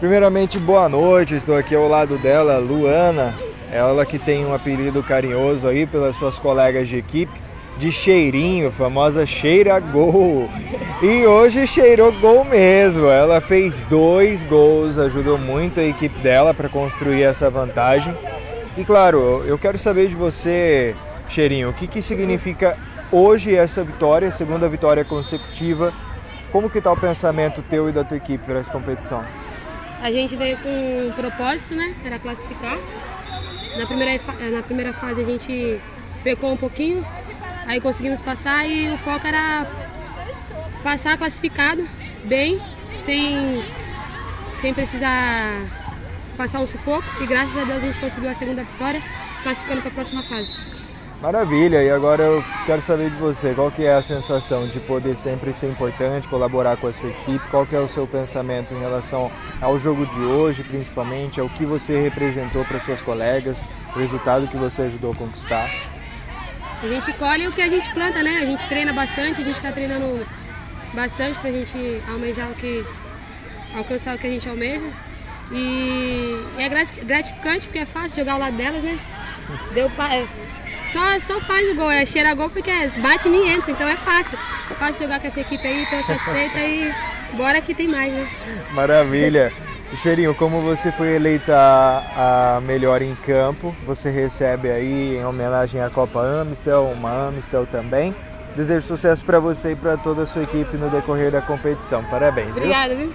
Primeiramente, boa noite. Estou aqui ao lado dela, Luana. Ela que tem um apelido carinhoso aí pelas suas colegas de equipe de cheirinho, famosa cheira gol. E hoje cheirou gol mesmo. Ela fez dois gols, ajudou muito a equipe dela para construir essa vantagem. E claro, eu quero saber de você, Cheirinho, o que, que significa hoje essa vitória, segunda vitória consecutiva. Como que está o pensamento teu e da tua equipe para essa competição? A gente veio com um propósito, né? Era classificar. Na primeira, na primeira fase a gente pecou um pouquinho, aí conseguimos passar e o foco era passar classificado bem, sem, sem precisar passar um sufoco. E graças a Deus a gente conseguiu a segunda vitória, classificando para a próxima fase. Maravilha, e agora eu quero saber de você, qual que é a sensação de poder sempre ser importante, colaborar com a sua equipe, qual que é o seu pensamento em relação ao jogo de hoje, principalmente, ao que você representou para suas colegas, o resultado que você ajudou a conquistar? A gente colhe o que a gente planta, né? A gente treina bastante, a gente está treinando bastante para a gente almejar o que, alcançar o que a gente almeja. E é gratificante porque é fácil jogar ao lado delas, né? Deu pra, só, só faz o gol, é cheira gol porque bate e nem entra, então é fácil. É fácil jogar com essa equipe aí, estou satisfeita e bora que tem mais, né? Maravilha! Cheirinho, como você foi eleita a melhor em campo, você recebe aí em homenagem à Copa Amistel, uma Amistel também. Desejo sucesso para você e para toda a sua equipe no decorrer da competição. Parabéns. Obrigada, viu?